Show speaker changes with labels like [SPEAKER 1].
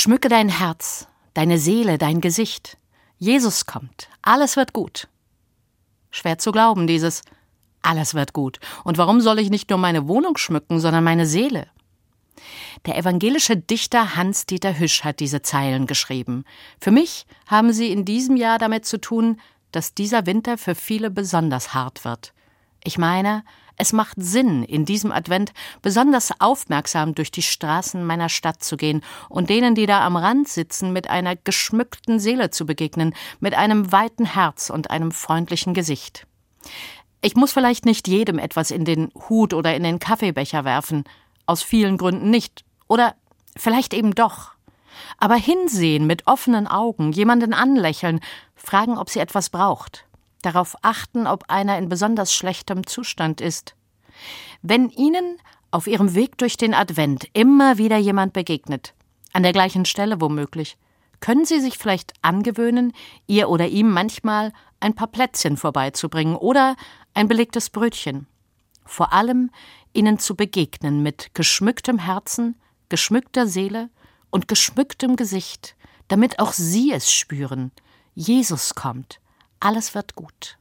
[SPEAKER 1] Schmücke dein Herz, deine Seele, dein Gesicht. Jesus kommt, alles wird gut. Schwer zu glauben, dieses alles wird gut. Und warum soll ich nicht nur meine Wohnung schmücken, sondern meine Seele? Der evangelische Dichter Hans-Dieter Hüsch hat diese Zeilen geschrieben. Für mich haben sie in diesem Jahr damit zu tun, dass dieser Winter für viele besonders hart wird. Ich meine, es macht Sinn, in diesem Advent besonders aufmerksam durch die Straßen meiner Stadt zu gehen und denen, die da am Rand sitzen, mit einer geschmückten Seele zu begegnen, mit einem weiten Herz und einem freundlichen Gesicht. Ich muss vielleicht nicht jedem etwas in den Hut oder in den Kaffeebecher werfen, aus vielen Gründen nicht, oder vielleicht eben doch. Aber hinsehen mit offenen Augen, jemanden anlächeln, fragen, ob sie etwas braucht darauf achten, ob einer in besonders schlechtem Zustand ist. Wenn Ihnen auf Ihrem Weg durch den Advent immer wieder jemand begegnet, an der gleichen Stelle womöglich, können Sie sich vielleicht angewöhnen, ihr oder ihm manchmal ein paar Plätzchen vorbeizubringen oder ein belegtes Brötchen. Vor allem ihnen zu begegnen mit geschmücktem Herzen, geschmückter Seele und geschmücktem Gesicht, damit auch Sie es spüren. Jesus kommt, alles wird gut.